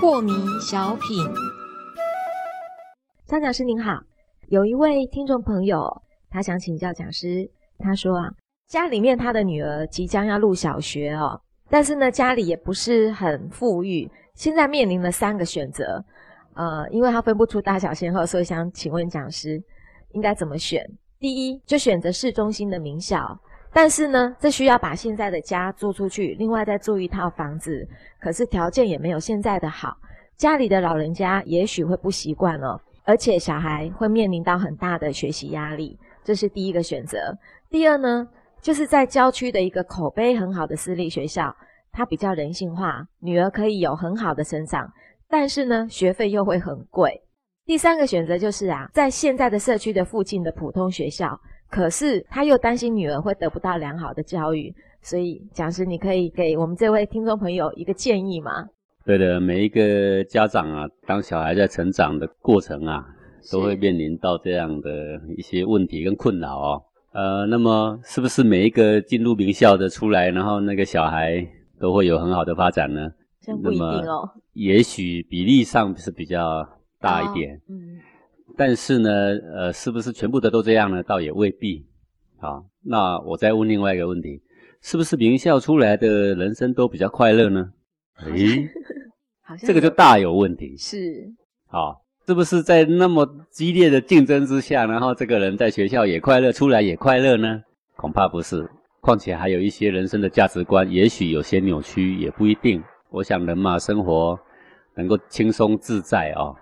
破迷小品，张讲师您好，有一位听众朋友，他想请教讲师，他说啊，家里面他的女儿即将要入小学哦，但是呢，家里也不是很富裕，现在面临了三个选择，呃，因为他分不出大小先后，所以想请问讲师，应该怎么选？第一，就选择市中心的名校。但是呢，这需要把现在的家租出去，另外再租一套房子，可是条件也没有现在的好。家里的老人家也许会不习惯哦，而且小孩会面临到很大的学习压力，这是第一个选择。第二呢，就是在郊区的一个口碑很好的私立学校，它比较人性化，女儿可以有很好的成长，但是呢，学费又会很贵。第三个选择就是啊，在现在的社区的附近的普通学校。可是他又担心女儿会得不到良好的教育，所以讲师，你可以给我们这位听众朋友一个建议吗？对的，每一个家长啊，当小孩在成长的过程啊，都会面临到这样的一些问题跟困扰哦。呃，那么是不是每一个进入名校的出来，然后那个小孩都会有很好的发展呢？不一定哦。也许比例上是比较大一点。嗯。但是呢，呃，是不是全部的都这样呢？倒也未必。好，那我再问另外一个问题：是不是名校出来的人生都比较快乐呢？诶，这个就大有问题。是。好，是不是在那么激烈的竞争之下，然后这个人在学校也快乐，出来也快乐呢？恐怕不是。况且还有一些人生的价值观，也许有些扭曲，也不一定。我想人嘛，生活能够轻松自在啊，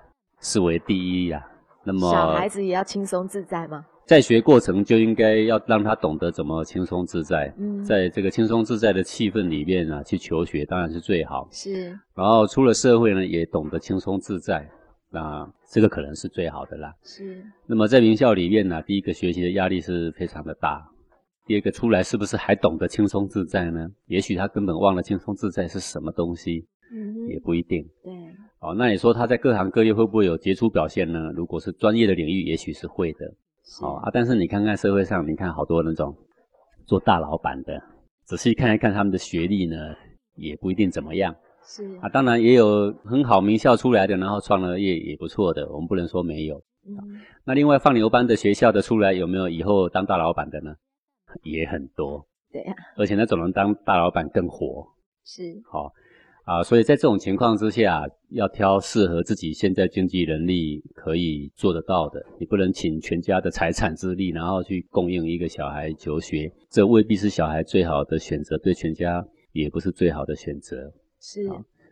视为第一呀。那么小孩子也要轻松自在吗？在学过程就应该要让他懂得怎么轻松自在。嗯，在这个轻松自在的气氛里面啊，去求学当然是最好。是。然后出了社会呢，也懂得轻松自在，那这个可能是最好的啦。是。那么在名校里面呢，第一个学习的压力是非常的大，第二个出来是不是还懂得轻松自在呢？也许他根本忘了轻松自在是什么东西。嗯，也不一定。对。哦，那你说他在各行各业会不会有杰出表现呢？如果是专业的领域，也许是会的。哦啊，但是你看看社会上，你看好多那种做大老板的，仔细看一看他们的学历呢，也不一定怎么样。是啊，当然也有很好名校出来的，然后创了业也不错的，我们不能说没有。嗯。那另外放牛班的学校的出来，有没有以后当大老板的呢？也很多。对呀。而且那种人当大老板更火。是。好。啊，所以在这种情况之下，要挑适合自己现在经济能力可以做得到的。你不能请全家的财产之力，然后去供应一个小孩求学，这未必是小孩最好的选择，对全家也不是最好的选择。是，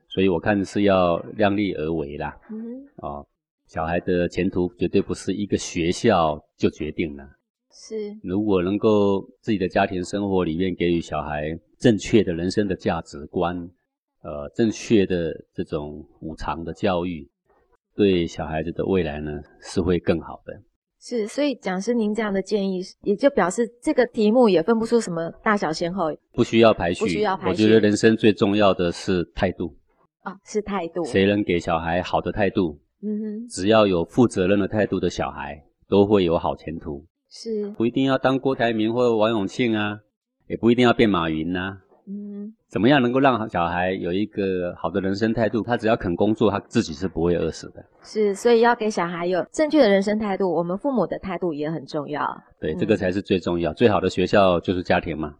所以我看是要量力而为啦。嗯，哦，小孩的前途绝对不是一个学校就决定了。是，如果能够自己的家庭生活里面给予小孩正确的人生的价值观。呃，正确的这种五常的教育，对小孩子的未来呢是会更好的。是，所以讲师您这样的建议，也就表示这个题目也分不出什么大小先后，不需要排序，不需要排序。我觉得人生最重要的是态度啊，是态度。谁能给小孩好的态度？嗯哼，只要有负责任的态度的小孩，都会有好前途。是，不一定要当郭台铭或王永庆啊，也不一定要变马云呐。嗯，怎么样能够让小孩有一个好的人生态度？他只要肯工作，他自己是不会饿死的。是，所以要给小孩有正确的人生态度，我们父母的态度也很重要。对，这个才是最重要。最好的学校就是家庭嘛。